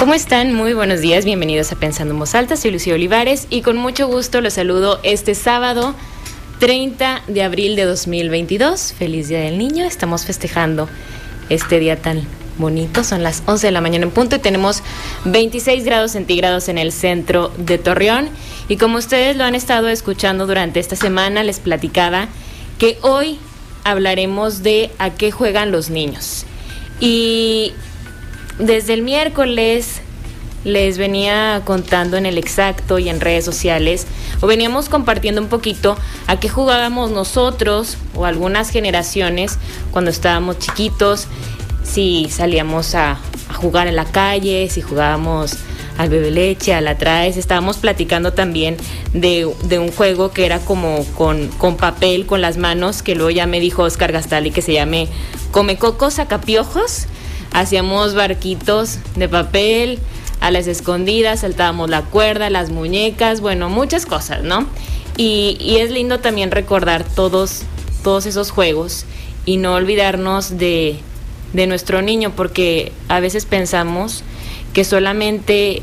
¿Cómo están? Muy buenos días, bienvenidos a Pensando en Voz Alta, soy Lucía Olivares y con mucho gusto los saludo este sábado 30 de abril de 2022. Feliz Día del Niño, estamos festejando este día tan bonito, son las 11 de la mañana en punto y tenemos 26 grados centígrados en el centro de Torreón y como ustedes lo han estado escuchando durante esta semana, les platicaba que hoy hablaremos de a qué juegan los niños. Y desde el miércoles les venía contando en el exacto y en redes sociales, o veníamos compartiendo un poquito a qué jugábamos nosotros o algunas generaciones cuando estábamos chiquitos, si salíamos a, jugar en la calle, si jugábamos al bebé leche, a la estábamos platicando también de, de, un juego que era como con, con papel, con las manos, que luego ya me dijo Oscar Gastali que se llame Come Cocos Sacapiojos hacíamos barquitos de papel, a las escondidas, saltábamos la cuerda, las muñecas, bueno, muchas cosas, ¿no? Y, es lindo también recordar todos, todos esos juegos y no olvidarnos de, de nuestro niño, porque a veces pensamos que solamente,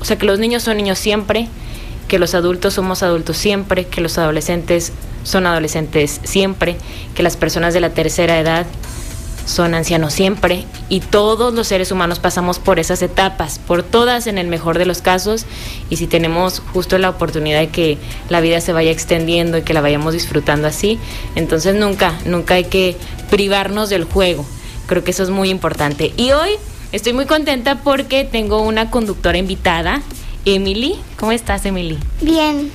o sea, que los niños son niños siempre, que los adultos somos adultos siempre, que los adolescentes son adolescentes siempre, que las personas de la tercera edad son ancianos siempre y todos los seres humanos pasamos por esas etapas, por todas en el mejor de los casos y si tenemos justo la oportunidad de que la vida se vaya extendiendo y que la vayamos disfrutando así, entonces nunca, nunca hay que privarnos del juego. Creo que eso es muy importante. Y hoy estoy muy contenta porque tengo una conductora invitada, Emily. ¿Cómo estás, Emily? Bien.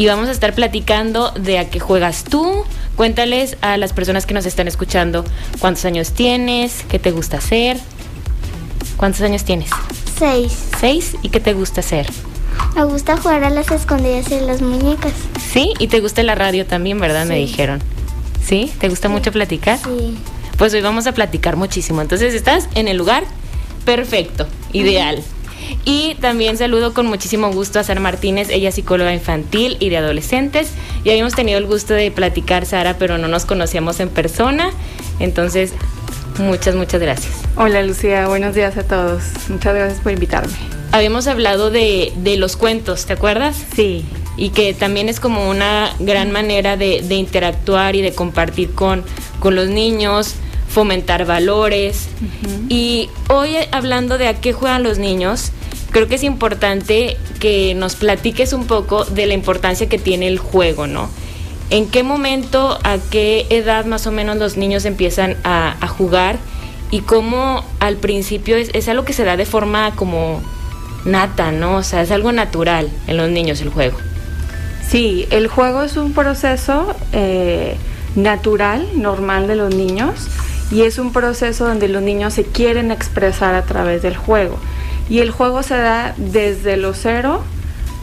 Y vamos a estar platicando de a qué juegas tú, Cuéntales a las personas que nos están escuchando cuántos años tienes, qué te gusta hacer. ¿Cuántos años tienes? Seis. ¿Seis? ¿Y qué te gusta hacer? Me gusta jugar a las escondidas y las muñecas. Sí, y te gusta la radio también, ¿verdad? Sí. Me dijeron. ¿Sí? ¿Te gusta sí. mucho platicar? Sí. Pues hoy vamos a platicar muchísimo. Entonces estás en el lugar perfecto, ideal. Uh -huh. Y también saludo con muchísimo gusto a Sara Martínez, ella es psicóloga infantil y de adolescentes. Ya habíamos tenido el gusto de platicar, Sara, pero no nos conocíamos en persona. Entonces, muchas, muchas gracias. Hola Lucía, buenos días a todos. Muchas gracias por invitarme. Habíamos hablado de, de los cuentos, ¿te acuerdas? Sí. Y que también es como una gran manera de, de interactuar y de compartir con, con los niños fomentar valores. Uh -huh. Y hoy hablando de a qué juegan los niños, creo que es importante que nos platiques un poco de la importancia que tiene el juego, ¿no? ¿En qué momento, a qué edad más o menos los niños empiezan a, a jugar? Y cómo al principio es, es, algo que se da de forma como nata, ¿no? O sea, es algo natural en los niños el juego. Sí, el juego es un proceso eh, natural, normal de los niños y es un proceso donde los niños se quieren expresar a través del juego. Y el juego se da desde los 0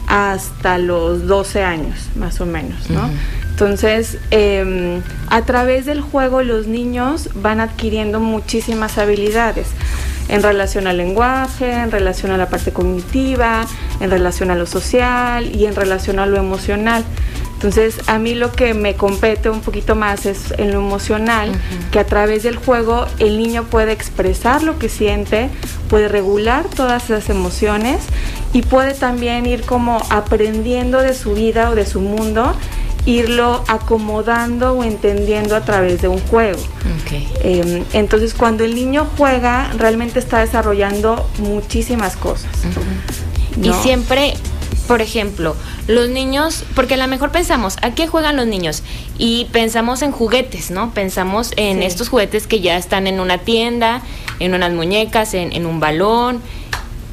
hasta los 12 años, más o menos, ¿no? Uh -huh. Entonces, eh, a través del juego los niños van adquiriendo muchísimas habilidades en relación al lenguaje, en relación a la parte cognitiva, en relación a lo social y en relación a lo emocional. Entonces, a mí lo que me compete un poquito más es en lo emocional, uh -huh. que a través del juego el niño puede expresar lo que siente, puede regular todas esas emociones y puede también ir como aprendiendo de su vida o de su mundo irlo acomodando o entendiendo a través de un juego. Okay. Eh, entonces, cuando el niño juega, realmente está desarrollando muchísimas cosas. Uh -huh. ¿no? Y siempre por ejemplo, los niños, porque a lo mejor pensamos, ¿a qué juegan los niños? Y pensamos en juguetes, ¿no? Pensamos en sí. estos juguetes que ya están en una tienda, en unas muñecas, en, en, un balón,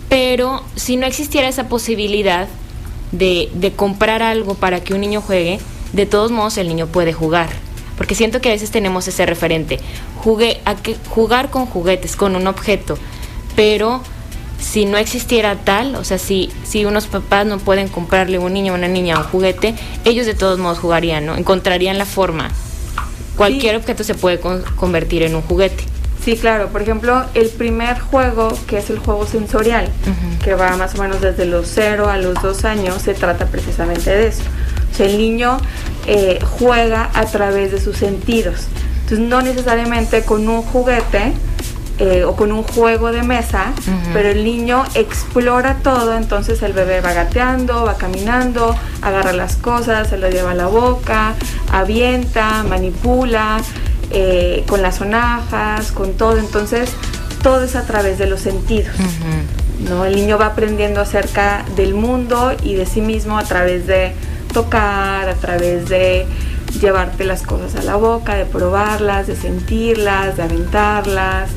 pero si no existiera esa posibilidad de, de comprar algo para que un niño juegue, de todos modos el niño puede jugar. Porque siento que a veces tenemos ese referente, jugué, a que, jugar con juguetes, con un objeto, pero si no existiera tal, o sea, si, si unos papás no pueden comprarle a un niño o una niña un juguete, ellos de todos modos jugarían, ¿no? Encontrarían la forma. Cualquier sí. objeto se puede con, convertir en un juguete. Sí, claro. Por ejemplo, el primer juego, que es el juego sensorial, uh -huh. que va más o menos desde los 0 a los 2 años, se trata precisamente de eso. O sea, el niño eh, juega a través de sus sentidos. Entonces, no necesariamente con un juguete eh, o con un juego de mesa, pero el niño explora todo, entonces el bebé va gateando, va caminando, agarra las cosas, se lo lleva a la boca, avienta, manipula, eh, con las sonajas, con todo, entonces todo es a través de los sentidos. ¿no? El niño va aprendiendo acerca del mundo y de sí mismo a través de tocar, a través de llevarte las cosas a la boca, de probarlas, de sentirlas, de aventarlas,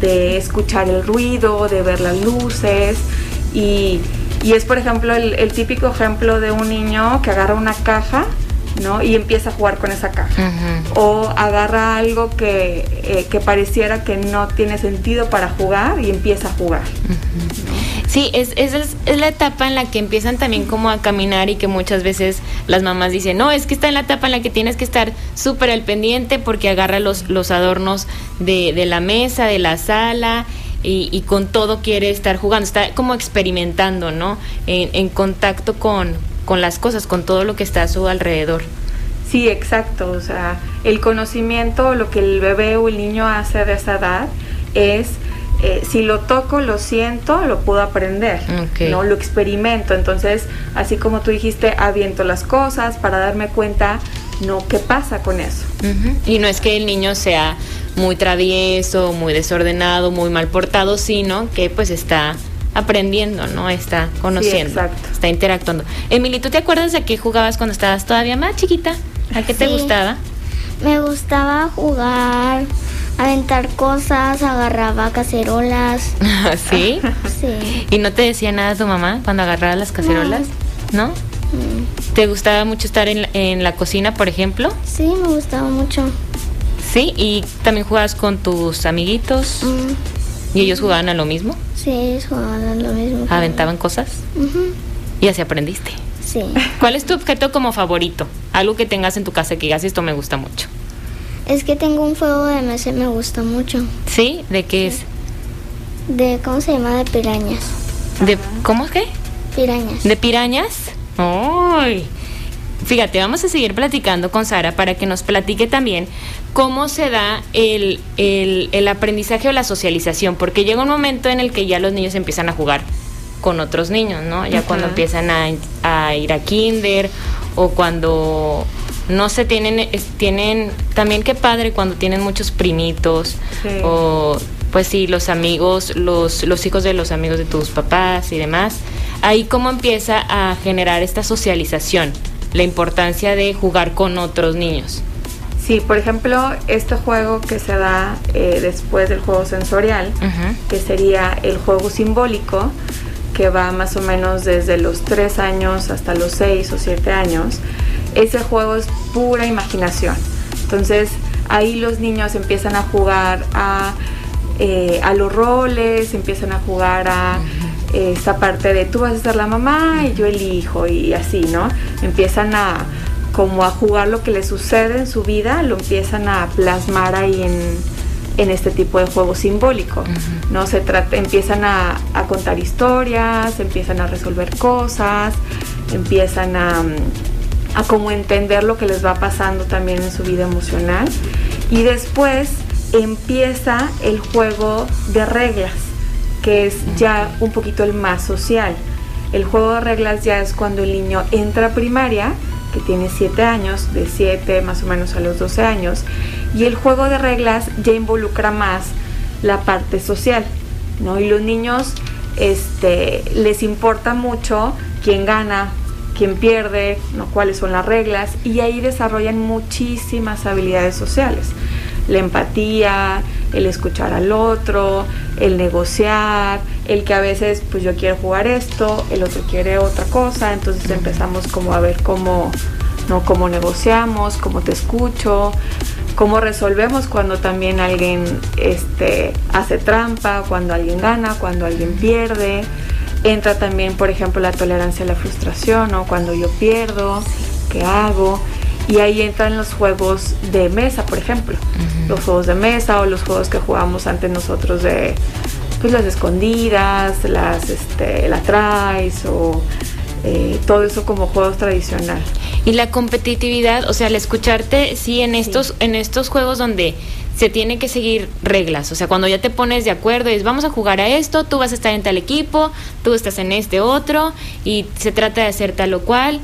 de escuchar el ruido, de ver las luces y, es por ejemplo el, típico ejemplo de un niño que agarra una caja ¿no? y empieza a jugar con esa caja o agarra algo que, eh, pareciera que no tiene sentido para jugar y empieza a jugar. Sí, es, es, es, la etapa en la que empiezan también como a caminar y que muchas veces las mamás dicen, no, es que está en la etapa en la que tienes que estar súper al pendiente porque agarra los, los adornos de, de la mesa, de la sala. Y, y, con todo quiere estar jugando, está como experimentando, ¿no? En, en contacto con, con las cosas, con todo lo que está a su alrededor. Sí, exacto. O sea, el conocimiento, lo que el bebé o el niño hace de esa edad es eh, si lo toco, lo siento, lo puedo aprender, no lo experimento. Entonces, así como tú dijiste, aviento las cosas para darme cuenta, no, qué pasa con eso. Y no es que el niño sea muy travieso, muy desordenado, muy mal portado, sino que pues está aprendiendo, ¿no? Está conociendo, está interactuando. Emily, ¿tú te acuerdas de qué jugabas cuando estabas todavía más chiquita? ¿A qué te gustaba? Me gustaba jugar aventar cosas, agarraba cacerolas. ¿Sí? Sí. ¿Y no te decía nada tu mamá cuando agarraba las cacerolas? ¿No? Mm. ¿Te gustaba mucho estar en, la cocina, por ejemplo? Sí, me gustaba mucho. ¿Sí? ¿Y también jugabas con tus amiguitos? Mm. ¿Y ellos jugaban a lo mismo? Sí, ellos jugaban a lo mismo. ¿Aventaban cosas? ¿Y así aprendiste? Sí. ¿Cuál es tu objeto como favorito? Algo que tengas en tu casa que digas esto me gusta mucho. Es que tengo un fuego de mesa y me gusta mucho. ¿Sí? ¿De qué es? De, ¿cómo se llama? De pirañas. ¿De cómo es qué? Pirañas. ¿De pirañas? ¡Ay! Fíjate, vamos a seguir platicando con Sara para que nos platique también cómo se da el, el, aprendizaje o la socialización, porque llega un momento en el que ya los niños empiezan a jugar con otros niños, ¿no? Ya cuando empiezan a, a ir a kinder o cuando no se tienen, tienen, también qué padre cuando tienen muchos primitos o pues sí, los amigos, los, los hijos de los amigos de tus papás y demás. Ahí cómo empieza a generar esta socialización, la importancia de jugar con otros niños. Sí, por ejemplo, este juego que se da eh, después del juego sensorial, que sería el juego simbólico, que va más o menos desde los 3 años hasta los 6 o 7 años, ese juego es pura imaginación. Entonces ahí los niños empiezan a jugar a, eh, a los roles, empiezan a jugar a eh, esta parte de tú vas a ser la mamá y yo el hijo y así, ¿no? Empiezan a como a jugar lo que les sucede en su vida, lo empiezan a plasmar ahí en, este tipo de juego simbólico, ¿no? Se trata, empiezan a, a, contar historias, empiezan a resolver cosas, empiezan a, a cómo entender lo que les va pasando también en su vida emocional. Y después empieza el juego de reglas, que es ya un poquito el más social. El juego de reglas ya es cuando el niño entra a primaria, que tiene 7 años, de 7 más o menos a los 12 años, y el juego de reglas ya involucra más la parte social, ¿no? Y los niños este, les importa mucho quién gana, quién pierde, ¿no? cuáles son las reglas, y ahí desarrollan muchísimas habilidades sociales. La empatía, el escuchar al otro, el negociar, el que a veces pues yo quiero jugar esto, el otro quiere otra cosa, entonces empezamos como a ver cómo, ¿no? cómo negociamos, cómo te escucho, cómo resolvemos cuando también alguien este, hace trampa, cuando alguien gana, cuando alguien pierde entra también, por ejemplo, la tolerancia a la frustración, o Cuando yo pierdo, ¿qué hago? Y ahí entran los juegos de mesa, por ejemplo. Los juegos de mesa o los juegos que jugamos antes nosotros de pues las escondidas, las este, la traes o eh, todo eso como juegos tradicionales. Y la competitividad, o sea, al escucharte, sí, en estos, en estos juegos donde se tiene que seguir reglas. O sea, cuando ya te pones de acuerdo y vamos a jugar a esto, tú vas a estar en tal equipo, tú estás en este otro, y se trata de hacer tal o cual.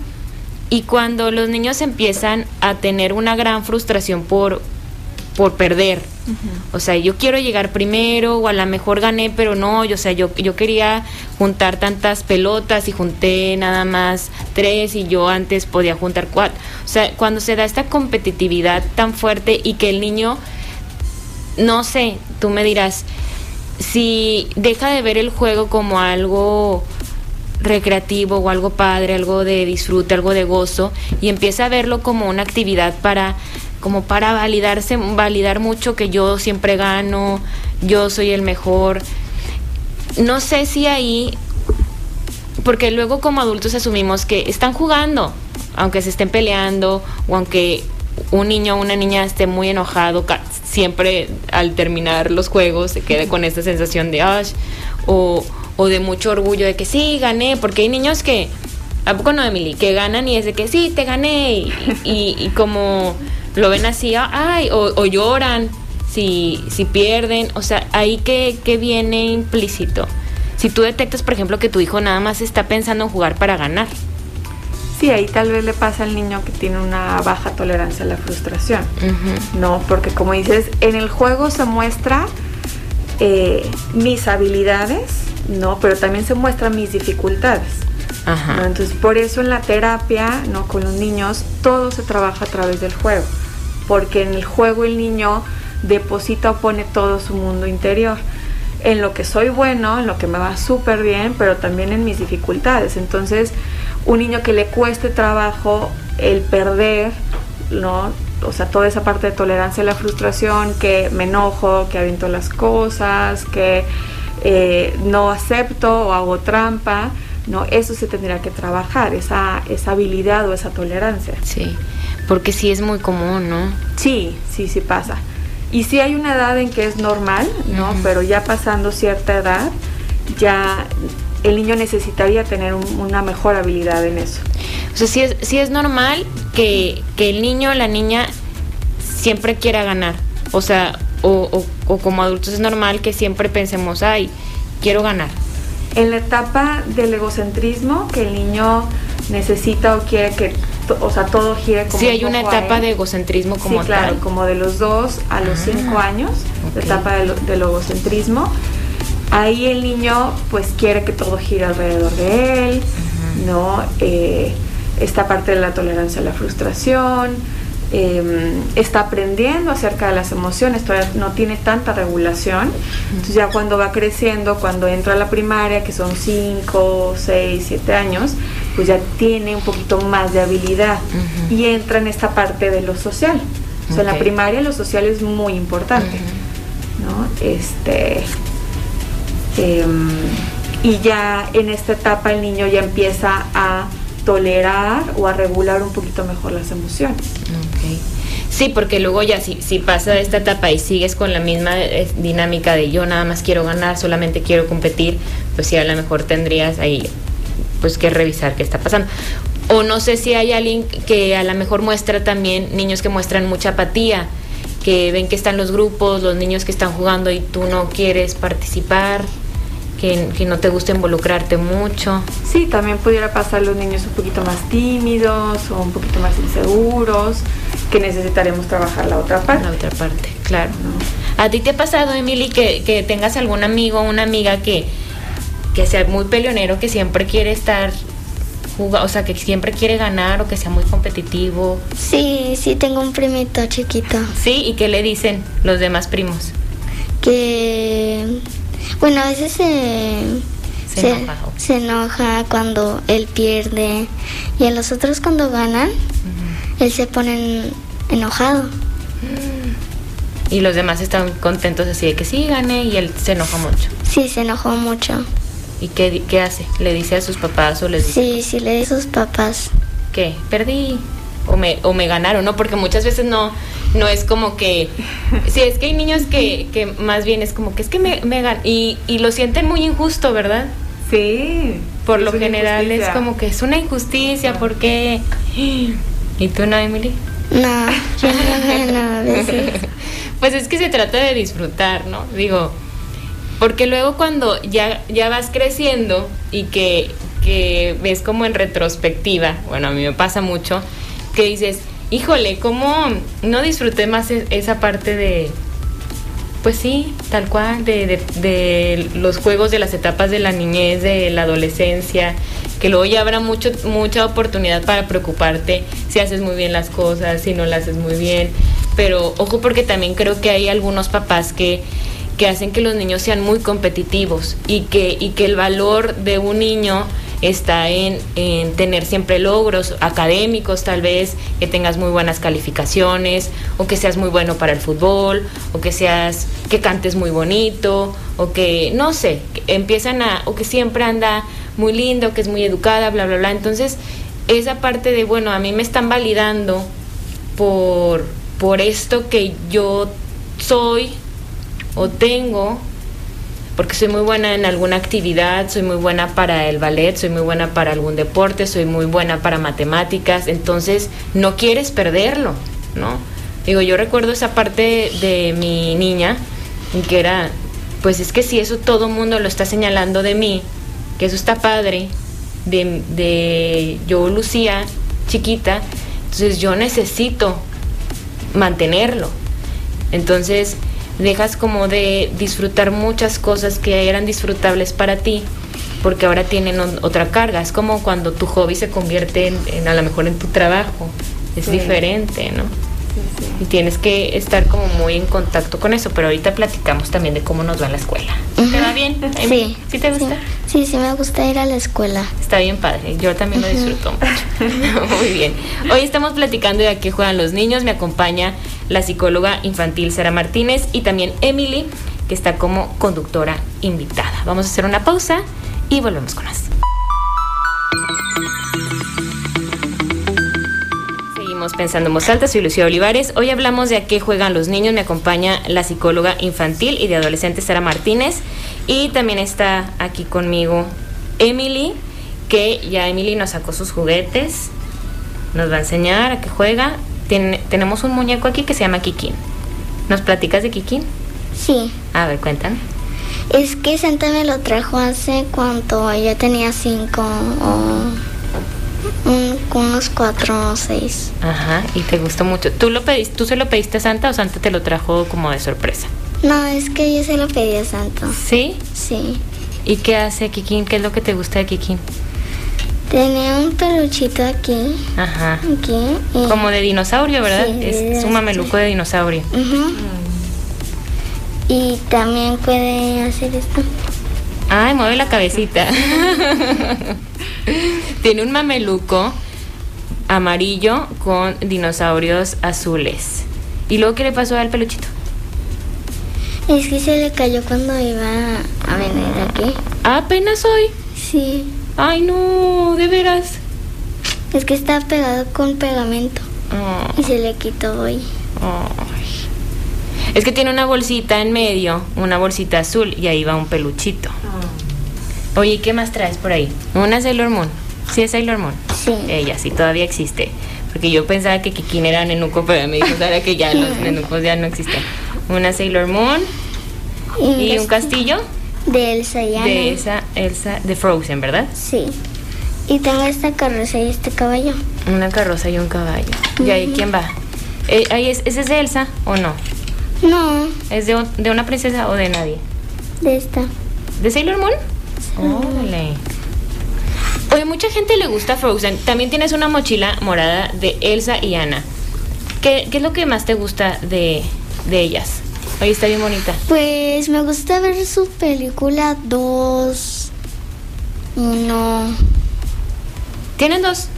Y cuando los niños empiezan a tener una gran frustración por, por perder, o sea, yo quiero llegar primero, o a lo mejor gané, pero no, yo, o sea, yo, yo quería juntar tantas pelotas y junté nada más tres y yo antes podía juntar cuatro. O sea, cuando se da esta competitividad tan fuerte y que el niño no sé, tú me dirás, si deja de ver el juego como algo recreativo o algo padre, algo de disfrute, algo de gozo y empieza a verlo como una actividad para como para validarse, validar mucho que yo siempre gano, yo soy el mejor. No sé si ahí porque luego como adultos asumimos que están jugando, aunque se estén peleando o aunque un niño o una niña esté muy enojado, siempre al terminar los juegos se quede con esta sensación de Ash o, o de mucho orgullo de que sí, gané, porque hay niños que, ¿a poco no, Emily? Que ganan y es de que sí, te gané y, como lo ven así, ay, o, o, lloran si, si pierden, o sea, ahí que, que viene implícito. Si tú detectas, por ejemplo, que tu hijo nada más está pensando en jugar para ganar sí, ahí tal vez le pasa al niño que tiene una baja tolerancia a la frustración, ¿no? Porque como dices, en el juego se muestra eh, mis habilidades, ¿no? Pero también se muestran mis dificultades. Entonces, por eso en la terapia, ¿no? Con los niños, todo se trabaja a través del juego. Porque en el juego el niño deposita o pone todo su mundo interior en lo que soy bueno, en lo que me va súper bien, pero también en mis dificultades. Entonces, un niño que le cueste trabajo el perder, ¿no? O sea, toda esa parte de tolerancia a la frustración, que me enojo, que aviento las cosas, que eh, no acepto o hago trampa, ¿no? Eso se tendría que trabajar, esa, esa habilidad o esa tolerancia. Sí, porque sí es muy común, ¿no? Sí, sí, sí pasa. Y sí hay una edad en que es normal, ¿no? Pero ya pasando cierta edad, ya el niño necesitaría tener una mejor habilidad en eso. O sea, sí es, sí es normal que, el niño o la niña siempre quiera ganar. O sea, o, o, como adultos es normal que siempre pensemos, ay, quiero ganar. En la etapa del egocentrismo, que el niño necesita o quiere que o sea, todo gira como Sí, hay una etapa de egocentrismo como sí, claro, como de los dos a los ah, cinco años, la etapa del, egocentrismo. Ahí el niño pues quiere que todo gire alrededor de él, ¿no? Eh, esta parte de la tolerancia a la frustración, Em, está aprendiendo acerca de las emociones, todavía no tiene tanta regulación. Entonces ya cuando va creciendo, cuando entra a la primaria, que son 5, 6, 7 años, pues ya tiene un poquito más de habilidad y entra en esta parte de lo social. O sea, en la primaria lo social es muy importante. ¿no? Este, em, y ya en esta etapa el niño ya empieza a tolerar o a regular un poquito mejor las emociones. Sí, porque luego ya si, si pasa esta etapa y sigues con la misma eh, dinámica de yo nada más quiero ganar, solamente quiero competir, pues sí, a lo mejor tendrías ahí pues que revisar qué está pasando. O no sé si hay alguien que a lo mejor muestra también niños que muestran mucha apatía, que ven que están los grupos, los niños que están jugando y tú no quieres participar que, no te gusta involucrarte mucho. Sí, también pudiera pasar los niños un poquito más tímidos o un poquito más inseguros, que necesitaremos trabajar la otra parte. La otra parte, claro. ¿A ti te ha pasado, Emily, que, que tengas algún amigo o una amiga que, que sea muy peleonero, que siempre quiere estar o sea, que siempre quiere ganar o que sea muy competitivo. Sí, sí, tengo un primito chiquito. Sí, ¿y qué le dicen los demás primos? Que bueno, a veces se, enoja, cuando él pierde y a los otros cuando ganan, él se pone enojado. Y los demás están contentos así de que sí gane y él se enoja mucho. Sí, se enojó mucho. ¿Y qué, qué hace? ¿Le dice a sus papás o les dice? Sí, sí, le dice a sus papás. ¿Qué? Perdí. O me, o me ganaron, ¿no? Porque muchas veces no, no es como que, sí, es que hay niños que, que más bien es como que es que me, me y, y lo sienten muy injusto, ¿verdad? Sí. Por lo general es como que es una injusticia, ¿por qué? ¿Y tú no, Emily? No, yo no, no, a veces. Pues es que se trata de disfrutar, ¿no? Digo, porque luego cuando ya, ya vas creciendo y que, que ves como en retrospectiva, bueno, a mí me pasa mucho, que dices, híjole, ¿cómo no disfruté más e- esa parte de, pues sí, tal cual, de, los juegos de las etapas de la niñez, de la adolescencia, que luego ya habrá mucho, mucha oportunidad para preocuparte si haces muy bien las cosas, si no las haces muy bien. Pero ojo porque también creo que hay algunos papás que, que hacen que los niños sean muy competitivos y que, y que el valor de un niño está en, en, tener siempre logros académicos tal vez, que tengas muy buenas calificaciones, o que seas muy bueno para el fútbol, o que seas, que cantes muy bonito, o que, no sé, que empiezan a, o que siempre anda muy lindo, que es muy educada, bla, bla, bla. Entonces, esa parte de, bueno, a mí me están validando por, por esto que yo soy o tengo, porque soy muy buena en alguna actividad, soy muy buena para el ballet, soy muy buena para algún deporte, soy muy buena para matemáticas, entonces no quieres perderlo, ¿no? Digo, yo recuerdo esa parte de mi niña, que era, pues es que si eso todo el mundo lo está señalando de mí, que eso está padre, de, de yo, Lucía, chiquita, entonces yo necesito mantenerlo. Entonces dejas como de disfrutar muchas cosas que eran disfrutables para ti porque ahora tienen otra carga. Es como cuando tu hobby se convierte en, en a lo mejor en tu trabajo. Es sí. diferente, ¿no? Y tienes que estar como muy en contacto con eso, pero ahorita platicamos también de cómo nos va la escuela. Uh -huh. ¿Te va bien? Sí. ¿Sí te gusta? Sí, sí, me gusta ir a la escuela. Está bien padre, yo también lo disfruto mucho. muy bien. Hoy estamos platicando de a qué juegan los niños. Me acompaña la psicóloga infantil Sara Martínez y también Emily, que está como conductora invitada. Vamos a hacer una pausa y volvemos con más. Seguimos pensando en voz alta, soy Lucía Olivares. Hoy hablamos de a qué juegan los niños. Me acompaña la psicóloga infantil y de adolescentes Sara Martínez. Y también está aquí conmigo Emily, que ya Emily nos sacó sus juguetes. Nos va a enseñar a qué juega. Ten, tenemos un muñeco aquí que se llama Kikín. ¿Nos platicas de Kikín? Sí. A ver, cuéntame. Es que Santa me lo trajo hace cuando yo tenía cinco o un, unos cuatro o seis. Ajá, y te gustó mucho. ¿Tú, lo pediste, ¿Tú se lo pediste a Santa o Santa te lo trajo como de sorpresa? No, es que yo se lo pedí a Santa. ¿Sí? Sí. ¿Y qué hace Kikín? ¿Qué es lo que te gusta de Kikín? Tenía un peluchito aquí. Ajá. Aquí. Y... Como de dinosaurio, ¿verdad? Sí, es, un mameluco de dinosaurio. Uh -huh. mm. Y también puede hacer esto. Ay, mueve la cabecita. Tiene un mameluco amarillo con dinosaurios azules. ¿Y luego qué le pasó al peluchito? Es que se le cayó cuando iba a venir aquí. ¿Apenas hoy? Sí. Ay, no, de veras. Es que está pegado con pegamento. Oh. Y se le quitó hoy. Oh. Es que tiene una bolsita en medio, una bolsita azul, y ahí va un peluchito. Oh. Oye, ¿qué más traes por ahí? Una Sailor Moon. ¿Sí es Sailor Moon? Sí. Ella sí todavía existe. Porque yo pensaba que Kikín era nenuco, pero me dijo Sara que ya los nenucos ya no existen. Una Sailor Moon. ¿Y, ¿Y un castillo? De Elsa y Anna. De esa Elsa, de Frozen, ¿verdad? Sí. Y tengo esta carroza y este caballo. Una carroza y un caballo. Uh -huh. ¿Y ahí quién va? Eh, ahí es, ¿Ese es de Elsa o no? No. ¿Es de, de, una princesa o de nadie? De esta. ¿De Sailor Moon? Órale. Oh, Oye, mucha gente le gusta Frozen. También tienes una mochila morada de Elsa y Anna. ¿Qué, qué es lo que más te gusta de, de ellas? Oye, está bien bonita. Pues me gusta ver su película 2. Uno. ¿Tienen dos?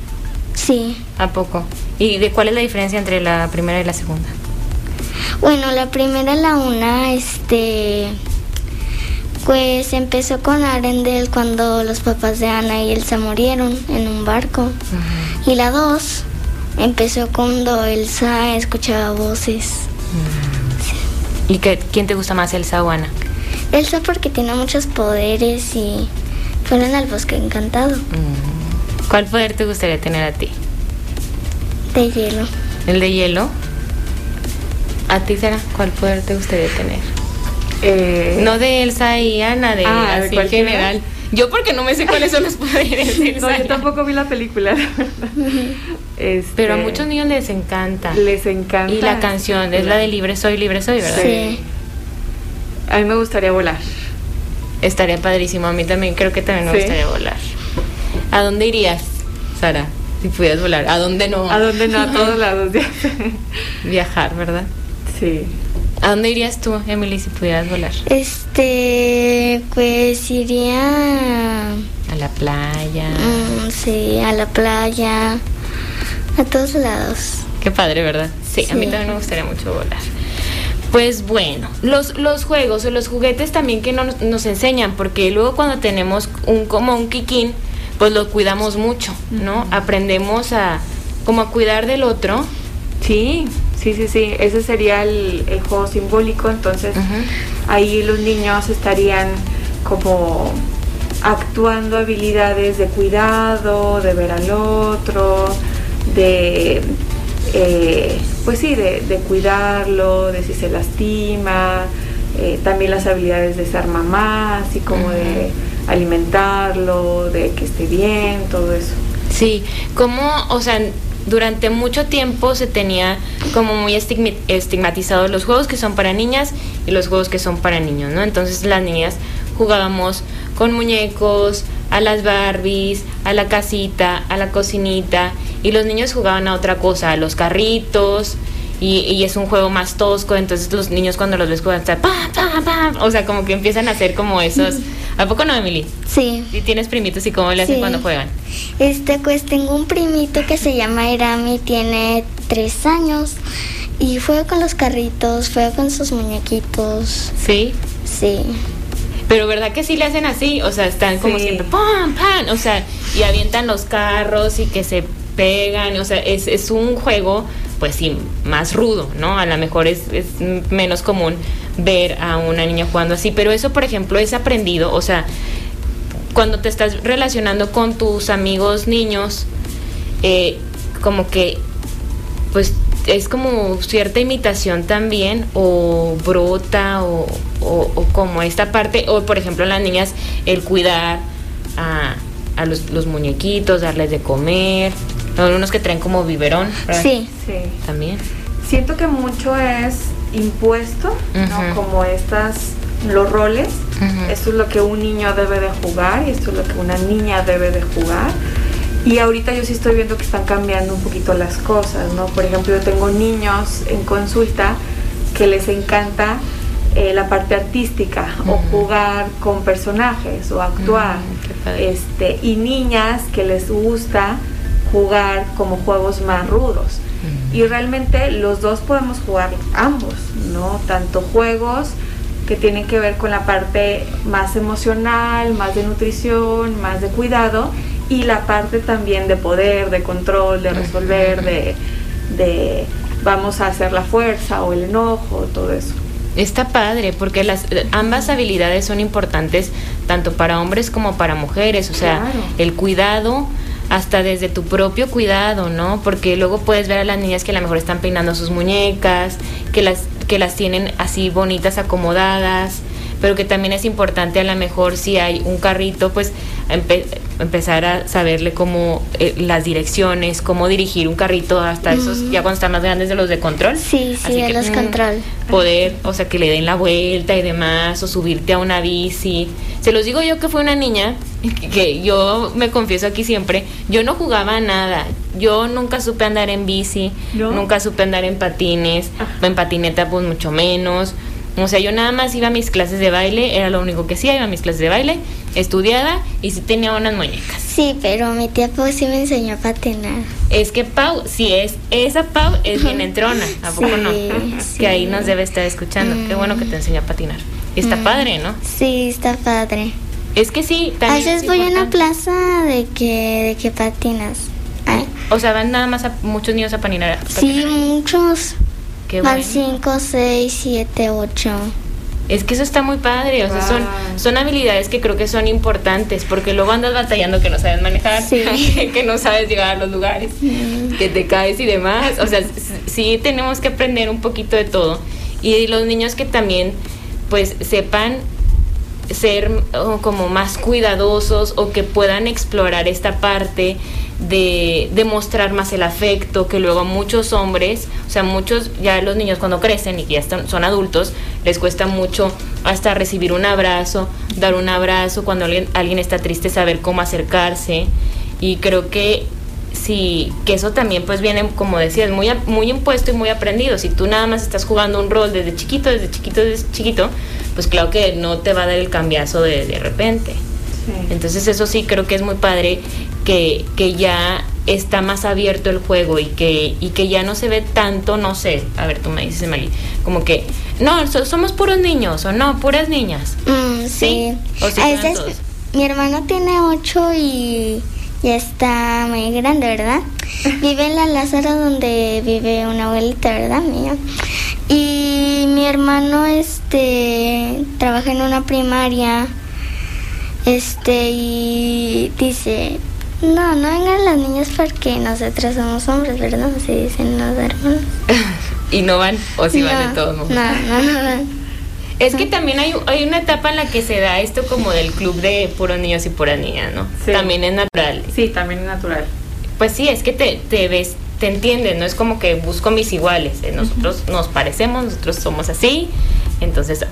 Sí. ¿A poco? ¿Y de cuál es la diferencia entre la primera y la segunda? Bueno, la primera, la una, este, pues empezó con Arendelle cuando los papás de Ana y Elsa murieron en un barco. Uh -huh. Y la dos empezó cuando Elsa escuchaba voces. Uh -huh. ¿Y qué, quién te gusta más, Elsa o Ana? Elsa porque tiene muchos poderes y fueron al bosque encantado. Uh -huh. ¿Cuál poder te gustaría tener a ti? De hielo. ¿El de hielo? ¿A ti, Sara, cuál poder te gustaría tener? Eh, No de Elsa y Ana, de Ah, ¿de así en general. Yo porque no me sé cuáles son los poderes de Elsa no, yo tampoco vi la película. Este, Pero a muchos niños les encanta. les encanta. Y la canción es la de Libre Soy, Libre Soy, ¿verdad? Sí. A mí me gustaría volar. Estaría padrísimo. A mí también creo que también me Sí. gustaría volar. ¿A dónde irías, Sara? Si pudieras volar. ¿A dónde no? ¿A dónde no? A todos lados. Viajar, ¿verdad? sí. ¿A dónde irías tú, Emily, si pudieras volar? Este, pues iría, A la playa. mm, sí, a la playa, a todos lados. Qué padre, ¿verdad? Sí, a mí también me gustaría mucho volar. Pues bueno, los, los juegos o los juguetes también que nos, nos enseñan, porque luego cuando tenemos un como un kikín, pues lo cuidamos mucho, ¿no? Aprendemos a como a cuidar del otro. Sí, sí, sí, sí. Ese sería el, el juego simbólico. Entonces, ahí los niños estarían como actuando habilidades de cuidado, de ver al otro, de, eh, pues sí, de, de cuidarlo, de si se lastima, eh, también las habilidades de ser mamá, así como de alimentarlo, de que esté bien, todo eso. Sí, como, o sea, durante mucho tiempo se tenía como muy estigmatizados los juegos que son para niñas y los juegos que son para niños, ¿no? Entonces las niñas jugábamos con muñecos, a las Barbies, a la casita, a la cocinita y los niños jugaban a otra cosa, a los carritos. Y, y es un juego más tosco, entonces los niños cuando los ves juegan, está pam, pam, pam, o sea, como que empiezan a hacer como esos. ¿A poco no, Emily? Sí. ¿Y tienes primitos y cómo le hacen Sí. cuando juegan? Este, pues tengo un primito que se llama Irami, tiene tres años y juega con los carritos, juega con sus muñequitos. Sí. Sí. Pero verdad que sí le hacen así, o sea, están como Sí. siempre, ¡pam, pam! O sea, y avientan los carros y que se pegan, o sea, es, es un juego, pues sí, más rudo, ¿no? A lo mejor es, es menos común ver a una niña jugando así, pero eso, por ejemplo, es aprendido, o sea, cuando te estás relacionando con tus amigos niños, eh, como que, pues es como cierta imitación también, o brota, o, o, o como esta parte, o por ejemplo las niñas, el cuidar a, a los, los muñequitos, darles de comer, unos que traen como biberón, ¿verdad? Sí. Sí. También. Siento que mucho es impuesto, ¿no? Como estas, los roles. Esto es lo que un niño debe de jugar y esto es lo que una niña debe de jugar. Y ahorita yo sí estoy viendo que están cambiando un poquito las cosas, ¿no? Por ejemplo, yo tengo niños en consulta que les encanta eh, la parte artística o jugar con personajes o actuar. Este, y niñas que les gusta jugar como juegos más rudos. Y realmente los dos podemos jugar ambos, ¿no? Tanto juegos que tienen que ver con la parte más emocional, más de nutrición, más de cuidado, y la parte también de poder, de control, de resolver, de, de vamos a hacer la fuerza o el enojo, todo eso. Está padre porque las ambas habilidades son importantes tanto para hombres como para mujeres, o sea, Claro. el cuidado hasta desde tu propio cuidado, ¿no? Porque luego puedes ver a las niñas que a lo mejor están peinando sus muñecas, que las que las tienen así bonitas acomodadas, pero que también es importante a lo mejor si hay un carrito, pues empezar a saberle cómo eh, las direcciones, cómo dirigir un carrito hasta esos ya cuando están más grandes de los de control. Sí, sí, Así de que, los mm, control. poder, o sea, que le den la vuelta y demás, o subirte a una bici. Se los digo yo que fue una niña, que yo me confieso aquí siempre, yo no jugaba a nada, yo nunca supe andar en bici, ¿No? nunca supe andar en patines, Ajá. en patineta pues mucho menos. O sea, yo nada más iba a mis clases de baile, era lo único que hacía, iba a mis clases de baile, estudiaba y sí tenía unas muñecas. Sí, pero mi tía Pau sí me enseñó a patinar. Es que Pau, si es, esa Pau es bien entrona, ¿a poco Sí, no? sí. Que ahí nos debe estar escuchando. Qué bueno que te enseñó a patinar. Y está Mm. padre, ¿no? Sí, está padre. Es que sí, A también. veces es voy a una plaza de que, de que patinas. Ay, O sea, van nada más a muchos niños a patinar. a sí, patinar. muchos. Qué Van bueno. 5, 6, 7, 8. Es que eso está muy padre, o sea, son, son habilidades que creo que son importantes, porque luego andas batallando que no sabes manejar, que no sabes llegar a los lugares, que te caes y demás. O sea, sí tenemos que aprender un poquito de todo. Y los niños que también, pues, sepan ser como más cuidadosos o que puedan explorar esta parte de, demostrar más el afecto, que luego muchos hombres, o sea, muchos, ya los niños cuando crecen y que ya están, son adultos, les cuesta mucho hasta recibir un abrazo, dar un abrazo, cuando alguien, alguien está triste, saber cómo acercarse. Y creo que sí, que eso también pues viene, como decías, muy, muy impuesto y muy aprendido. Si tú nada más estás jugando un rol desde chiquito, desde chiquito, desde chiquito, pues claro que no te va a dar el cambiazo de, de repente. Entonces eso sí creo que es muy padre que, que ya está más abierto el juego y que, y que ya no se ve tanto, no sé, a ver, tú me dices, Mali, como que, no, somos puros niños o no, puras niñas. Mm, sí. mi hermano tiene ocho y ya está muy grande, ¿verdad? Vive en la Lázaro donde vive una abuelita, ¿verdad? Mía. Y mi hermano este trabaja en una primaria este, y dice, no, no vengan las niñas porque nosotros somos hombres, ¿verdad? Se dicen los hermanos. ¿Y no van? ¿O si van de todos modos? No, no, no van. Es que también hay, hay una etapa en la que se da esto como del club de puros niños y puras niñas, ¿no? También es natural. Sí, también es natural. Pues sí, es que te, te ves, te entiendes, no es como que busco mis iguales. ¿eh? Nosotros nos parecemos, nosotros somos así. Entonces,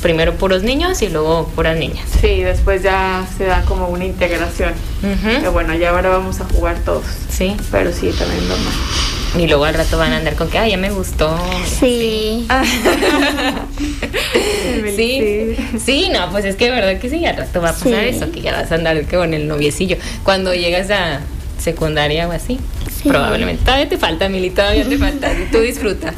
primero puros niños y luego puras niñas. Sí, después ya se da como una integración. Que bueno, ya ahora vamos a jugar todos. Sí. Pero sí, también normal. Y luego al rato van a andar con que, ay, ya me gustó. Sí. sí. sí. no, pues es que verdad que sí, al rato va a pasar eso, que ya vas a andar con el noviecillo. Cuando llegas a secundaria o así, probablemente. Todavía te falta, Mili, todavía te falta. Tú disfruta.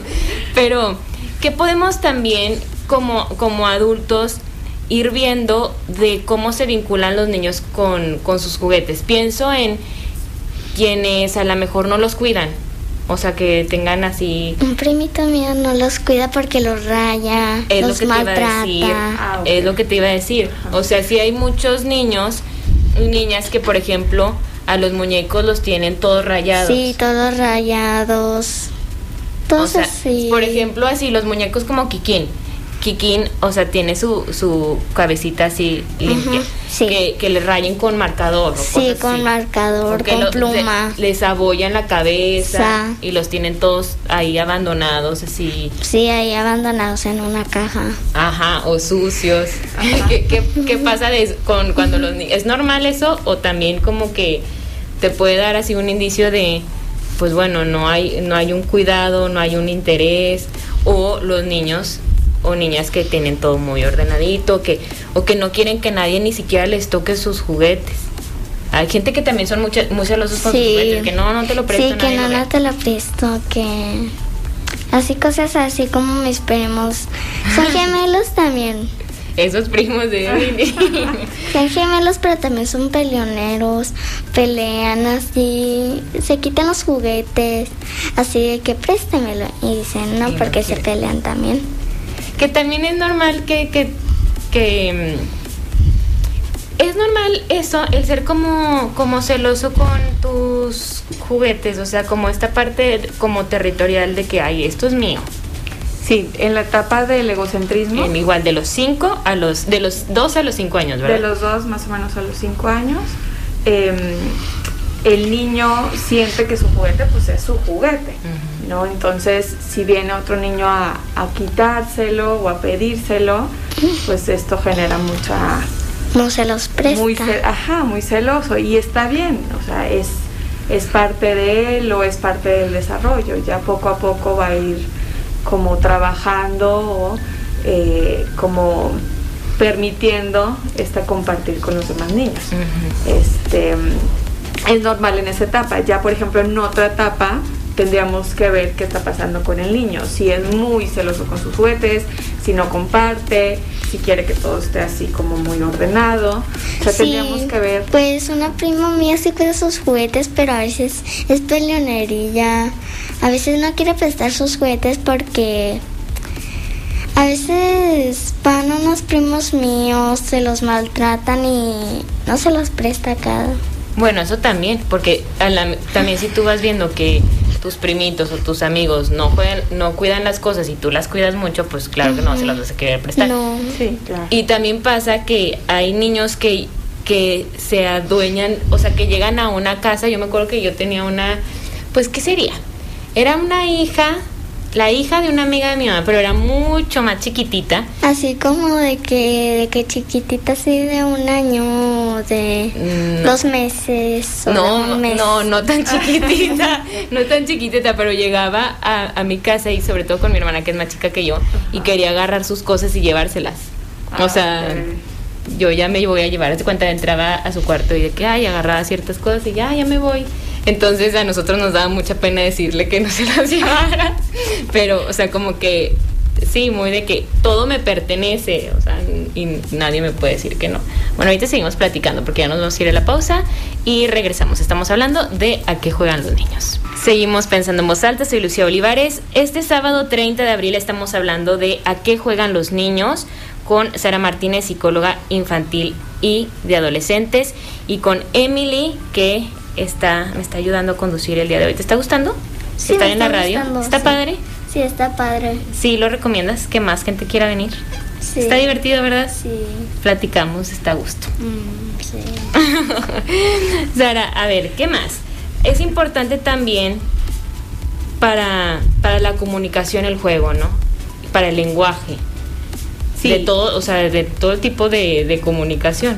Pero, ¿qué podemos también como, como adultos ir viendo de cómo se vinculan los niños con, sus juguetes. Pienso en quienes a lo mejor no los cuidan, o sea, que tengan así... Un primito mío no los cuida porque los raya, es los lo que maltrata. Te iba a decir, ah, Es lo que te iba a decir. O sea, si hay muchos niños y niñas que, por ejemplo, a los muñecos los tienen todos rayados. Sí, todos rayados. Todos así. Por ejemplo, así, los muñecos como Kikín Kikín, o sea, tiene su, su cabecita así limpia. que, que, le rayen con marcador. Sí, con marcador, con pluma. les abollan la cabeza y los tienen todos ahí abandonados, así. Sí, ahí abandonados en una caja. Ajá, o sucios. ¿Qué, qué, qué pasa con cuando los niños? ¿Es normal eso o también como que te puede dar así un indicio de pues bueno, no hay, no hay un cuidado, no hay un interés, o los niños o niñas que tienen todo muy ordenadito, que, o que no quieren que nadie ni siquiera les toque sus juguetes. Hay gente que también son muy, muy celosos con sus juguetes, que no, no te lo presto. Sí, que no, no te lo presto, que... Así cosas así como mis primos. Son gemelos también. Esos primos de Son gemelos, pero también son peleoneros. Pelean así, se quitan los juguetes, así de que préstemelo. Y dicen, no, porque se pelean también que también es normal que, que, que mm, es normal eso, el ser como, como celoso con tus juguetes, o sea, como esta parte como territorial de que, ay, esto es mío. Sí, en la etapa del egocentrismo. En igual, de los 5 a los, de los 2 a los 5 años, ¿verdad? De los 2 más o menos a los 5 años. Em, el niño siente que su juguete pues es su juguete. ¿No? Entonces, si viene otro niño a, quitárselo o a pedírselo, pues esto genera mucha... No se los presta. Muy ajá, muy celoso. Y está bien, o sea, es, es parte de él o es parte del desarrollo. Ya poco a poco va a ir como trabajando o eh, como permitiendo este compartir con los demás niños. Este es normal en esa etapa. Ya por ejemplo en otra etapa tendríamos que ver qué está pasando con el niño, si es muy celoso con sus juguetes, si no comparte, si quiere que todo esté así como muy ordenado. O sea, tendríamos que ver. Pues una prima mía sí cuida sus juguetes, pero a veces es peleonerilla. A veces no quiere prestar sus juguetes porque A veces van unos primos míos, se los maltratan y no se los presta acá. Bueno, eso también, porque también si tú vas viendo que tus primitos o tus amigos no juegan, no cuidan las cosas y tú las cuidas mucho, pues claro que no se las vas a querer prestar. No. Sí, claro. Y también pasa que hay niños que, que se adueñan, o sea, que llegan a una casa. Yo me acuerdo que yo tenía una, pues, ¿qué sería? Era una hija la hija de una amiga de mi mamá, pero era mucho más chiquitita. Así como de que, de que chiquitita, así de un año, de Mm, dos meses. O de No, un mes. no, no tan chiquitita, no tan chiquitita, pero llegaba a, a mi casa y sobre todo con mi hermana que es más chica que yo y quería agarrar sus cosas y llevárselas. o Ah, sea, ok. yo ya me voy a llevar, de cuenta entraba a su cuarto y de que, ay, agarraba ciertas cosas y ya, ya me voy. Entonces a nosotros nos daba mucha pena decirle que no se las llevara, pero, o sea, como que, sí, muy de que todo me pertenece, o sea, y nadie me puede decir que no. Bueno, ahorita seguimos platicando porque ya nos vamos a ir a la pausa y regresamos. Estamos hablando de a qué juegan los niños. Seguimos pensando en voz alta, soy Lucía Olivares. Este sábado 30 de abril estamos hablando de a qué juegan los niños con Sara Martínez, psicóloga infantil y de adolescentes, y con Emily, que está, me está ayudando a conducir el día de hoy. ¿Te está gustando? Sí, ¿Estar me en la está radio? gustando, ¿Está sí. padre? Sí, está padre. Sí, lo recomiendas, que más gente quiera venir. Sí. Está divertido, ¿verdad? Sí. Platicamos, está a gusto. Mm, sí. Sara, a ver, ¿qué más? Es importante también para, para la comunicación el juego, ¿no? Para el lenguaje. Sí. De todo, o sea, de todo tipo de, de comunicación.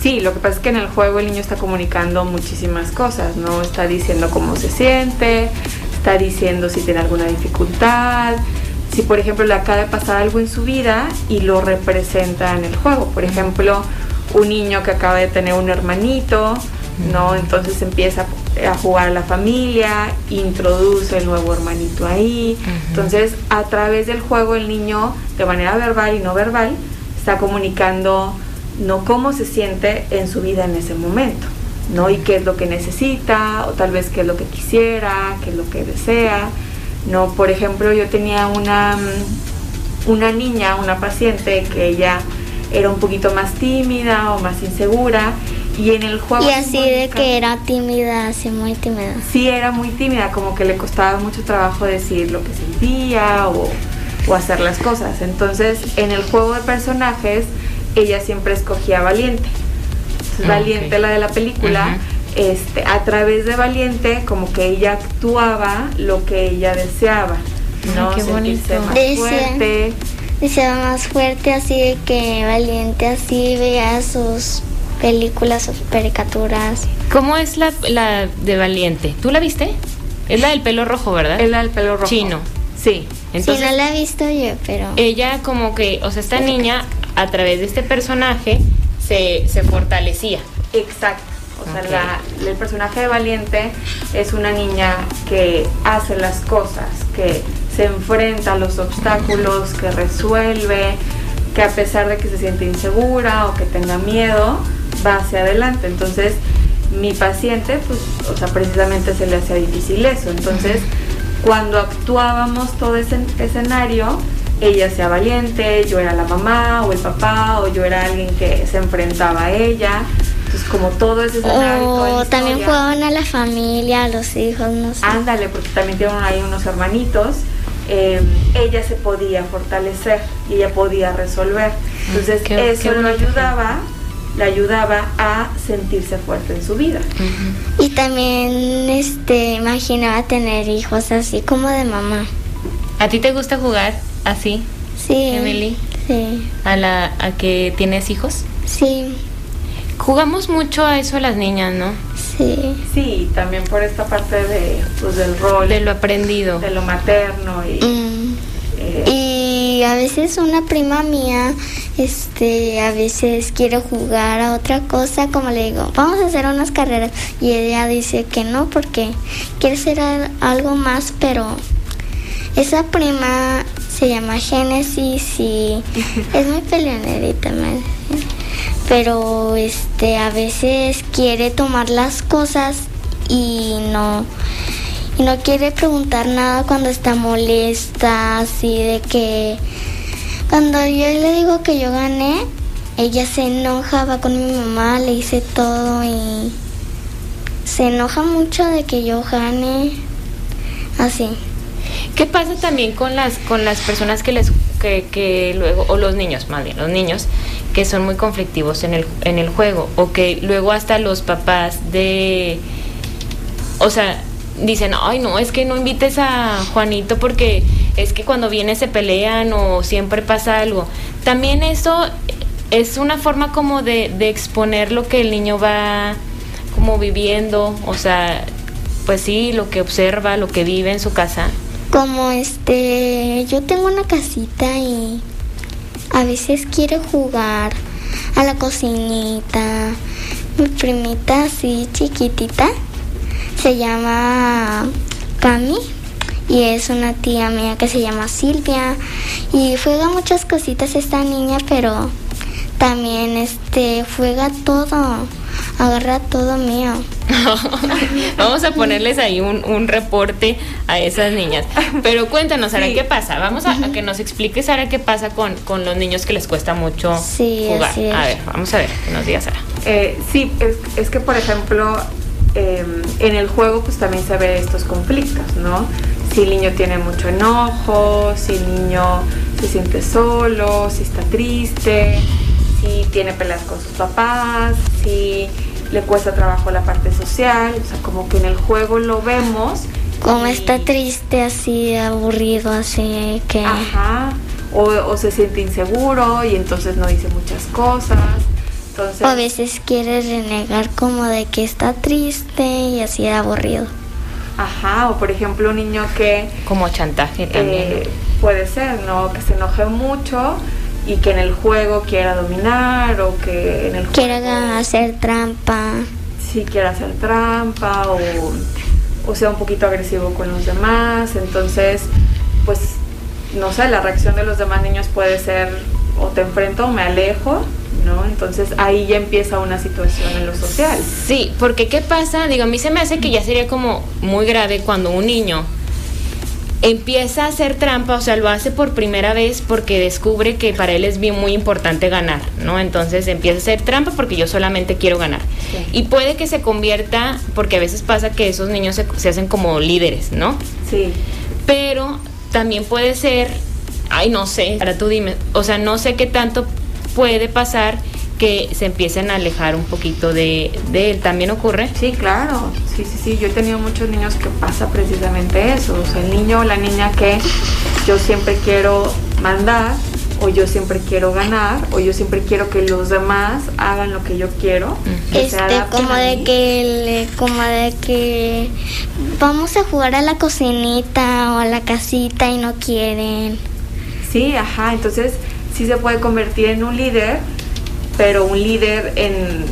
Sí, lo que pasa es que en el juego el niño está comunicando muchísimas cosas, ¿no? Está diciendo cómo se siente, está diciendo si tiene alguna dificultad, si por ejemplo le acaba de pasar algo en su vida y lo representa en el juego. Por ejemplo, un niño que acaba de tener un hermanito, ¿no? Entonces empieza a jugar a la familia, introduce el nuevo hermanito ahí. Entonces, a través del juego el niño, de manera verbal y no verbal, está comunicando no cómo se siente en su vida en ese momento, ¿no? Y qué es lo que necesita, o tal vez qué es lo que quisiera, qué es lo que desea, ¿no? Por ejemplo, yo tenía una, mm, una niña, una paciente que ella era un poquito más tímida o más insegura y en el juego Y así de que era tímida, así muy tímida. sí era muy tímida, como que le costaba mucho trabajo decir lo que sentía o, o hacer las cosas. Entonces, en el juego de personajes, ella siempre escogía Valiente. Entonces, Ah, Valiente, la de la película, este, a través de Valiente, como que ella actuaba lo que ella deseaba. ¿no? Ay, qué Sentirse bonito. más Decía- fuerte. Va más fuerte, así de que valiente, así veía sus películas, sus caricaturas. ¿Cómo es la, la de Valiente? ¿Tú la viste? Es la del pelo rojo, ¿verdad? Es la del pelo rojo. Chino. Sí. Entonces, sí, no la he visto yo, pero... ella como que, o sea, esta niña a través de este personaje se, se fortalecía. Exacto. O sea, la- el personaje de Valiente es una niña que hace las cosas, que se enfrenta a los obstáculos, que resuelve, que a pesar de que se siente insegura o que tenga miedo, va hacia adelante. Entonces, mi paciente, pues, o sea, precisamente se le hacía difícil eso. Entonces, cuando actuábamos todo ese escenario, ella sea valiente, yo era la mamá o el papá, o yo era alguien que se enfrentaba a ella. Entonces, como todo ese escenario. O la también jugaban a la familia, a los hijos, no sé. Ándale, porque también tienen ahí unos hermanitos. eh, ella se podía fortalecer y ella podía resolver. Entonces, Qué- eso qué lo bonito. ayudaba, le ayudaba a sentirse fuerte en su vida. Y también este imaginaba tener hijos así como de mamá. ¿A ti te gusta jugar así, Sí. Emily? Sí. A la a que tienes hijos. Sí. Jugamos mucho a eso las niñas, ¿no? Sí. Sí, también por esta parte de, pues, del rol, De lo aprendido. de lo materno y... Mm. eh, Y a veces una prima mía, este, a veces quiere jugar a otra cosa, como le digo, vamos a hacer unas carreras. Y ella dice que no, porque quiere hacer al- algo más, pero esa prima se llama Génesis y es muy peleonerita, dice. pero este, a veces quiere tomar las cosas y no y no quiere preguntar nada cuando está molesta, así de que Cuando yo le digo que yo gané, ella se enojaba con mi mamá, le hice todo y se enoja mucho de que yo gane así. ¿Qué pasa también con las con las personas que les que, que luego o los niños, más bien los niños que son muy conflictivos en el en el juego o que luego hasta los papás de o sea, dicen, "Ay, no, es que no invites a Juanito porque es que cuando viene se pelean o siempre pasa algo." También eso es una forma como de, de exponer lo que el niño va como viviendo, o sea, pues sí, lo que observa, lo que vive en su casa. Como este, yo tengo una casita y a veces quiere jugar a la cocinita. Mi primita así chiquitita se llama Cami y es una tía mía que se llama Silvia y juega muchas cositas esta niña, pero también este juega todo, agarra todo mío. Vamos a ponerles ahí un, un, reporte a esas niñas. Pero cuéntanos, Sara, Sí. ¿qué pasa? Vamos a, a que nos explique, Sara, qué pasa con, con los niños que les cuesta mucho Sí, jugar. así es. A ver, vamos a ver, que nos diga Sara. Eh, sí, es, es que por ejemplo, eh, en el juego pues también se ve estos conflictos, ¿no? Si el niño tiene mucho enojo, si el niño se siente solo, si está triste, si tiene peleas con sus papás, si le cuesta trabajo la parte social, o sea, como que en el juego lo vemos. Como y- está triste, así aburrido, así que... Ajá, o, o se siente inseguro y entonces no dice muchas cosas. Entonces, O a veces quiere renegar como de que está triste y así aburrido. Ajá, o por ejemplo un niño que Como chantaje también. eh, puede ser, ¿no? Que se enoje mucho y que en el juego quiera dominar o que en el juego hacer trampa. sí quiera hacer trampa o, o sea un poquito agresivo con los demás. Entonces, pues, no sé, la reacción de los demás niños puede ser o te enfrento o me alejo, ¿no? Entonces ahí ya empieza una situación en lo social. Sí, porque ¿qué pasa? Digo, a mí se me hace que ya sería como muy grave cuando un niño empieza a hacer trampa, o sea, lo hace por primera vez porque descubre que para él es bien muy importante ganar, ¿no? Entonces empieza a hacer trampa porque yo solamente quiero ganar. Sí. Y puede que se convierta, porque a veces pasa que esos niños se, se hacen como líderes, ¿no? Sí. Pero también puede ser, ay, no sé, ahora tú dime, o sea, no sé qué tanto puede pasar que se empiecen a alejar un poquito de, de él. ¿También ocurre? Sí, claro. Sí, sí, sí. Yo he tenido muchos niños que pasa precisamente eso. O sea, el niño o la niña que yo siempre quiero mandar, o yo siempre quiero ganar, o yo siempre quiero que los demás hagan lo que yo quiero. que se Este, como de que, le- como de que vamos a jugar a la cocinita o a la casita y no quieren. Sí, ajá. Entonces, sí se puede convertir en un líder, pero un líder en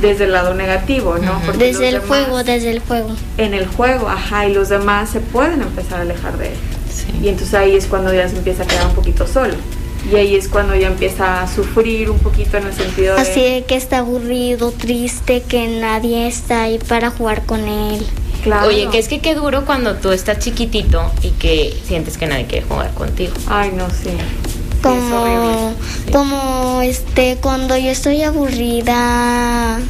desde el lado negativo, ¿no? Porque Desde el demás- juego, desde el juego. En el juego, ajá, y los demás se pueden empezar a alejar de él. Y entonces ahí es cuando ya se empieza a quedar un poquito solo. Y ahí es cuando ya empieza a sufrir un poquito en el sentido de... Así de que está aburrido, triste, que nadie está ahí para jugar con él. Claro. Oye, que es que qué duro cuando tú estás chiquitito y que sientes que nadie quiere jugar contigo. Ay, no, sí. Como, como este, cuando yo estoy aburrida,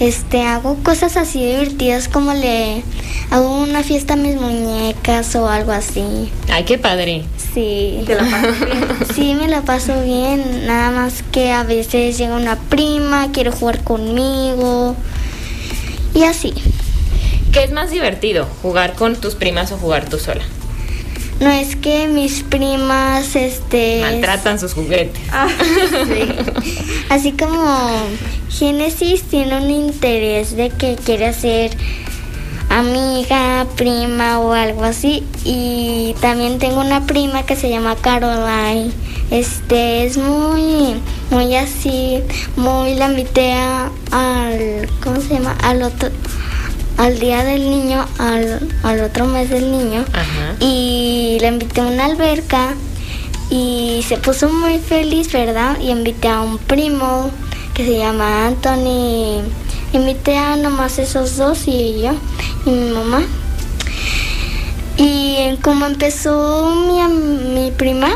este, hago cosas así divertidas como le hago una fiesta a mis muñecas o algo así. Ay, qué padre. Sí. ¿Te la pasas bien? Sí, me la paso bien, nada más que a veces llega una prima, quiere jugar conmigo y así. ¿Qué es más divertido? ¿Jugar con tus primas o jugar tú sola? No es que mis primas, este... Maltratan sus juguetes. Ah, Sí. Así como Génesis tiene un interés de que quiere ser amiga, prima o algo así. Y también tengo una prima que se llama Caroline. Este es muy, muy así, muy la invité a- al, ¿cómo se llama? Al otro, al día del niño, al, al otro mes del niño. Ajá. Y la invité a una alberca y se puso muy feliz, ¿verdad? Y invité a un primo que se llama Anthony. Invité a nomás esos dos y yo y mi mamá. Y como empezó mi, mi prima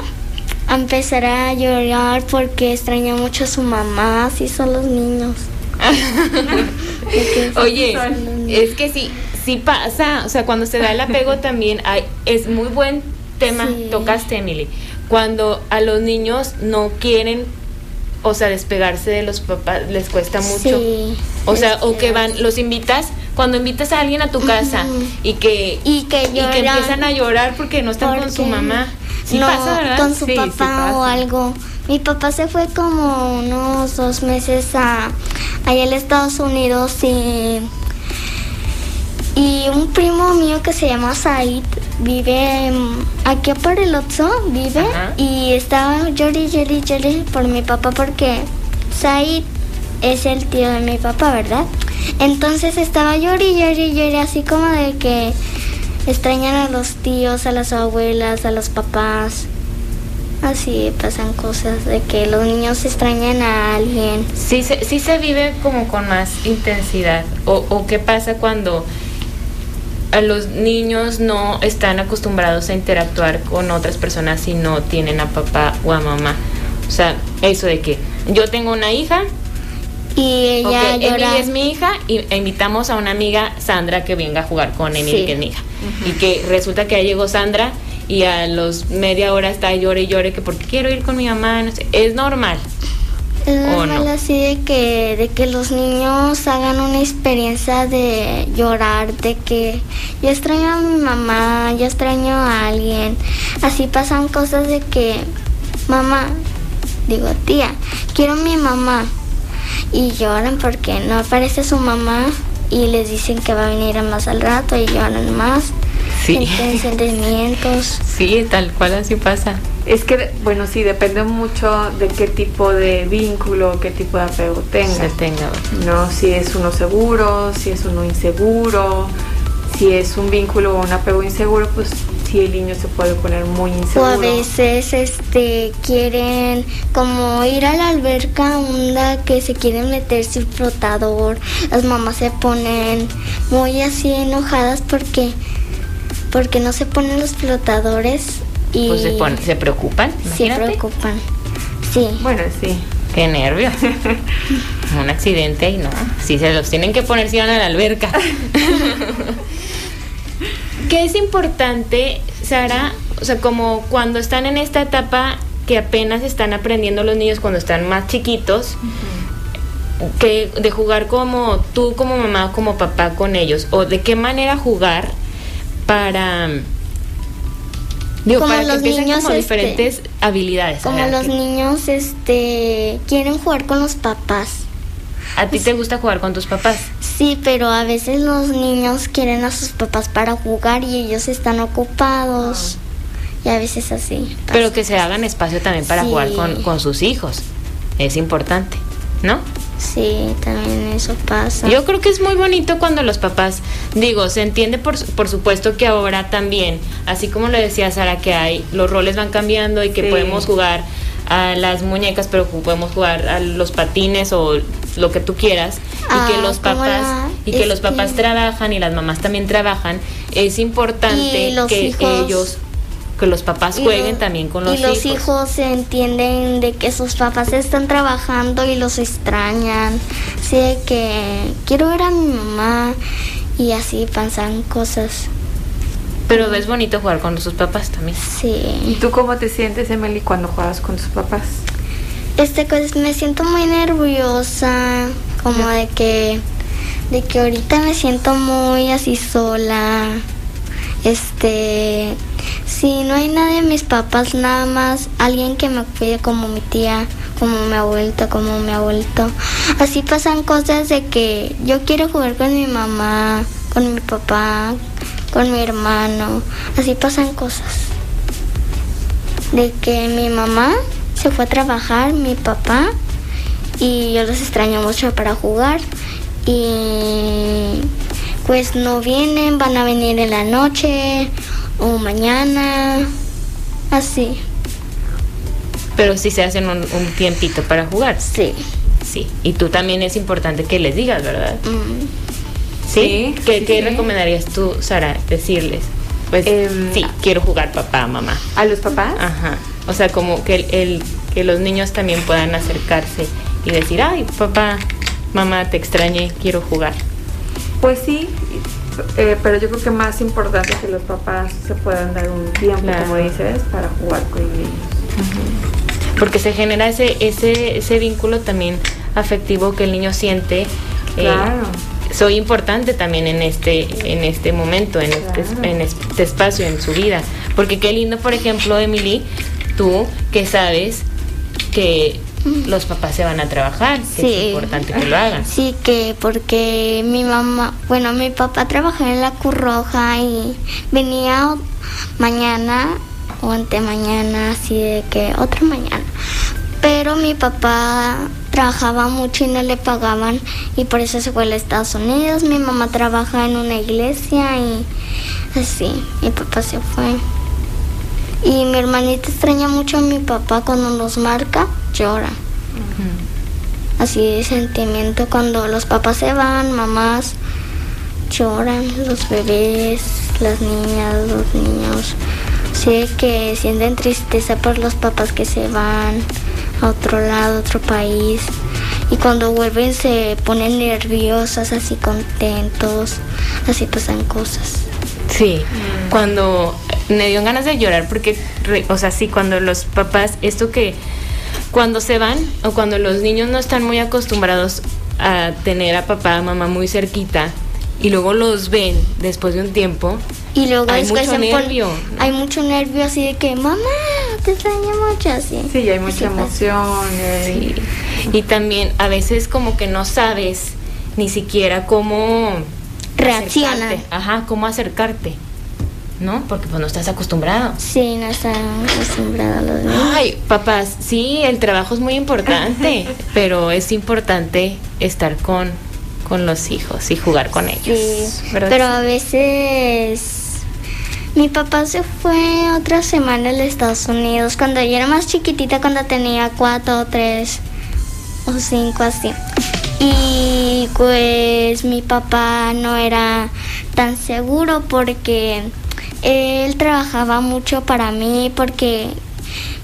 a empezar a llorar porque extraña mucho a su mamá, así son los niños. Oye, es que sí, sí pasa, o sea, cuando se da el apego también hay, es muy buen tema, tocaste Emily, cuando a los niños no quieren, o sea, despegarse de los papás, les cuesta mucho. o sea, o que van, los invitas, cuando invitas a alguien a tu casa y que y que, empiezan a llorar porque no están con su mamá. Sí no, pasa, ¿verdad? con su papá o algo. Mi papá se fue como unos dos meses a allá en Estados Unidos y y un primo mío que se llama Said vive aquí por el Otso, vive y estaba llori, llori, llori por mi papá porque Said es el tío de mi papá, ¿verdad? Entonces estaba llori, llori, llori, así como de que extrañan a los tíos, a las abuelas, a los papás. Así pasan cosas de que los niños extrañan a alguien. Sí, se, sí se vive como con más intensidad. O, o qué pasa cuando los niños no están acostumbrados a interactuar con otras personas si no tienen a papá o a mamá. O sea, eso de que yo tengo una hija y ella Emily es mi hija y e invitamos a una amiga Sandra que venga a jugar con Emily que es mi hija. Y que resulta que ya llegó Sandra y a los media hora está llore y llore que porque quiero ir con mi mamá, no sé, es normal. Es normal así de que, de que los niños hagan una experiencia de llorar, de que yo extraño a mi mamá, yo extraño a alguien. Así pasan cosas de que, mamá, digo tía, quiero a mi mamá. Y lloran porque no aparece su mamá y les dicen que va a venir a más al rato y lloran más. Sí. sentimientos. Sí, tal cual así pasa. Es que, bueno, sí, depende mucho de qué tipo de vínculo, qué tipo de apego tenga. Se tenga. No, si es uno seguro, si es uno inseguro, si es un vínculo o un apego inseguro, pues sí el niño se puede poner muy inseguro. O a veces este quieren como ir a la alberca onda que se quieren meter sin flotador. Las mamás se ponen muy así enojadas porque porque no se ponen los flotadores y pues se, se preocupan. Sí, preocupan. Sí. Bueno, sí. Qué nervio. Un accidente y no. Si se los tienen que poner si van a la alberca. ¿Qué es importante, Sara? O sea, como cuando están en esta etapa que apenas están aprendiendo los niños cuando están más chiquitos, que de jugar como tú como mamá como papá con ellos o de qué manera jugar para Digo, como para los que niños como este, diferentes habilidades. Como los niños este quieren jugar con los papás. ¿A ti te gusta jugar con tus papás? Sí, pero a veces los niños quieren a sus papás para jugar y ellos están ocupados. Y a veces así. Pero que se hagan espacio también para jugar con, con sus hijos. Es importante, ¿no? Sí, también eso pasa. Yo creo que es muy bonito cuando los papás, digo, se entiende por, por supuesto que ahora también, así como lo decía Sara, que hay, los roles van cambiando y que podemos jugar a las muñecas, pero podemos jugar a los patines o lo que tú quieras y que los papás y que los papás trabajan y las mamás también trabajan, es importante que ellos que los papás jueguen también con los hijos. Y los hijos. entienden de que sus papás están trabajando y los extrañan. Sí, que quiero ver a mi mamá y así pasan cosas. Pero es bonito jugar con sus papás también. Sí. ¿Y tú cómo te sientes, Emily, cuando juegas con tus papás? Este, pues me siento muy nerviosa, como de que, de que ahorita me siento muy así sola. Este, si no hay nadie, mis papás nada más, alguien que me cuide como mi tía, como mi abuelita, como mi abuelito. Así pasan cosas de que yo quiero jugar con mi mamá, con mi papá, con mi hermano. Así pasan cosas. De que mi mamá se fue a trabajar, mi papá, y yo los extraño mucho para jugar. Y pues no vienen, van a venir en la noche o mañana, así. Pero si se hacen un, tiempito para jugar. Sí. Sí. Y tú también es importante que les digas, ¿verdad? Mm. ¿Sí? ¿Qué, recomendarías tú, Sara, decirles? Pues em, sí, quiero jugar papá, mamá. ¿A los papás? Ajá. O sea, como que el, que los niños también puedan acercarse y decir, ay, papá, mamá, te extrañé, quiero jugar. Pues sí, eh, pero yo creo que más importante que los papás se puedan dar un tiempo, como dices, para jugar con ellos. Porque se genera ese, ese, ese vínculo también afectivo que el niño siente. Eh, claro. soy importante también en este, en este momento, en, este, en este espacio, en su vida. Porque qué lindo, por ejemplo, Emily, tú que sabes que los papás se van a trabajar, que es importante que lo hagan. Sí, que porque mi mamá, bueno, mi papá trabajaba en la Curroja y venía mañana o ante mañana, así de que otra mañana. Pero mi papá trabajaba mucho y no le pagaban y por eso se fue a Estados Unidos. Mi mamá trabaja en una iglesia y así, mi papá se fue. Y mi hermanita extraña mucho a mi papá cuando nos marca, llora. Así de sentimiento cuando los papás se van, mamás lloran, los bebés, las niñas, los niños. Sé que sienten tristeza por los papás que se van a otro lado, a otro país. Y cuando vuelven se ponen nerviosas, así contentos, así pasan cosas. Sí, cuando me dio ganas de llorar porque, o sea, sí, cuando los papás, esto que cuando se van o cuando los niños no están muy acostumbrados a tener a papá, a mamá muy cerquita y luego los ven después de un tiempo. Y luego hay mucho nervio. Hay mucho nervio así de que, mamá, te extraño mucho así. Sí, hay mucha emoción. Y también a veces como que no sabes ni siquiera cómo reacciona. Ajá, cómo acercarte. ¿No? Porque pues no estás acostumbrado. Sí, no estás acostumbrado a los niños. Ay, papás, sí, el trabajo es muy importante, pero es importante estar con, con los hijos y jugar con ellos. Sí, pero a veces... Mi papá se fue otra semana a los Estados Unidos cuando yo era más chiquitita, cuando tenía cuatro o tres o cinco así. Y pues mi papá no era tan seguro porque él trabajaba mucho para mí porque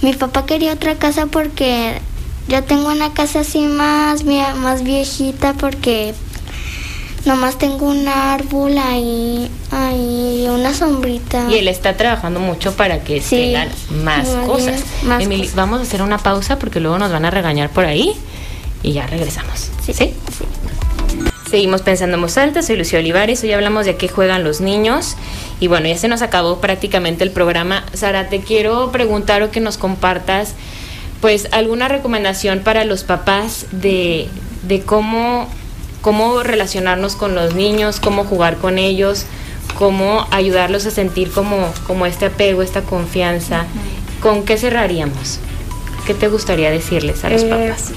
mi papá quería otra casa porque yo tengo una casa así más, más viejita porque nomás tengo un árbol ahí, ahí una sombrita. Y él está trabajando mucho para que tengan más, cosas. vamos a hacer una pausa porque luego nos van a regañar por ahí y ya regresamos. ¿Sí? ¿Sí? Seguimos pensando en voz alta, soy Lucía Olivares, hoy hablamos de qué juegan los niños y bueno, ya se nos acabó prácticamente el programa. Sara, te quiero preguntar o que nos compartas pues alguna recomendación para los papás de, de cómo, cómo relacionarnos con los niños, cómo jugar con ellos, cómo ayudarlos a sentir como, como este apego, esta confianza. ¿Con qué cerraríamos? ¿Qué te gustaría decirles a los eh, papás?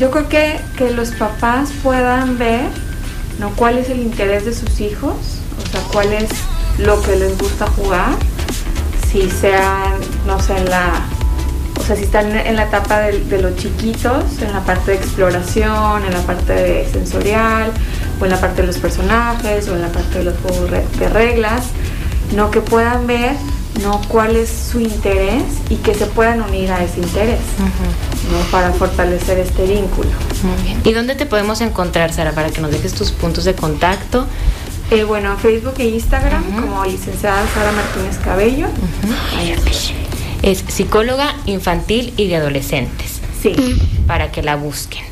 Yo creo que, que los papás puedan ver ¿no? cuál es el interés de sus hijos, o sea, cuál es lo que les gusta jugar, si sean, no sé, en la, o sea, si están en la etapa de, los chiquitos, en la parte de exploración, en la parte de sensorial, o en la parte de los personajes, o en la parte de los juegos de reglas, no que puedan ver ¿no? cuál es su interés y que se puedan unir a ese interés ¿no? para fortalecer este vínculo. ¿Y dónde te podemos encontrar, Sara, para que nos dejes tus puntos de contacto? Eh, bueno, en Facebook e Instagram como licenciada Sara Martínez Cabello. Es psicóloga infantil y de adolescentes. Sí. Para que la busquen.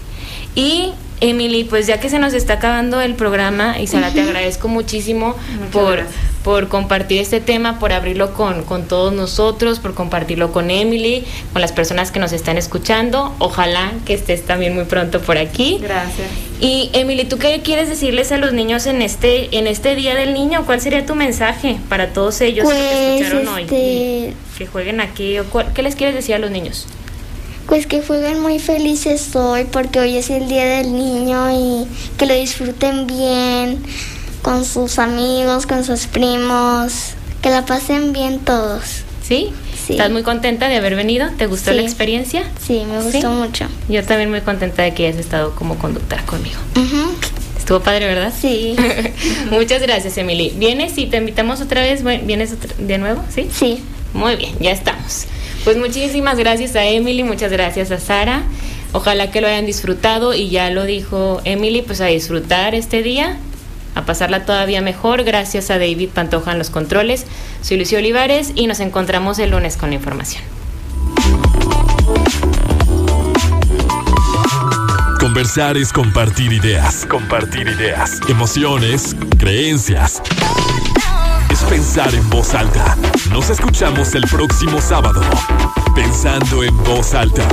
Y Emily, pues ya que se nos está acabando el programa, y Sara, te agradezco muchísimo por, por compartir este tema, por abrirlo con, con todos nosotros, por compartirlo con Emily, con las personas que nos están escuchando. Ojalá que estés también muy pronto por aquí. Gracias. Y Emily, ¿tú qué quieres decirles a los niños en este, en este Día del Niño? ¿Cuál sería tu mensaje para todos ellos que pues, escucharon hoy? Este, que jueguen aquí. ¿Qué les quieres decir a los niños? Pues que jueguen muy felices hoy porque hoy es el Día del Niño y que lo disfruten bien con sus amigos, con sus primos, que la pasen bien todos. ¿Sí? Sí. ¿Estás muy contenta de haber venido? ¿Te gustó la experiencia? Sí, me gustó mucho. Yo también muy contenta de que hayas estado como conductora conmigo. Estuvo padre, ¿verdad? Sí. Muchas gracias, Emily. ¿Vienes y te invitamos otra vez? ¿Vienes de nuevo? Sí. Sí. Muy bien, ya estamos. Pues muchísimas gracias a Emily, muchas gracias a Sara. Ojalá que lo hayan disfrutado y ya lo dijo Emily, pues a disfrutar este día, a pasarla todavía mejor. Gracias a David Pantoja en los controles. Soy Lucio Olivares y nos encontramos el lunes con la información. Conversar es compartir ideas, compartir ideas, emociones, creencias. Es pensar en voz alta. Nos escuchamos el próximo sábado. Pensando en voz alta.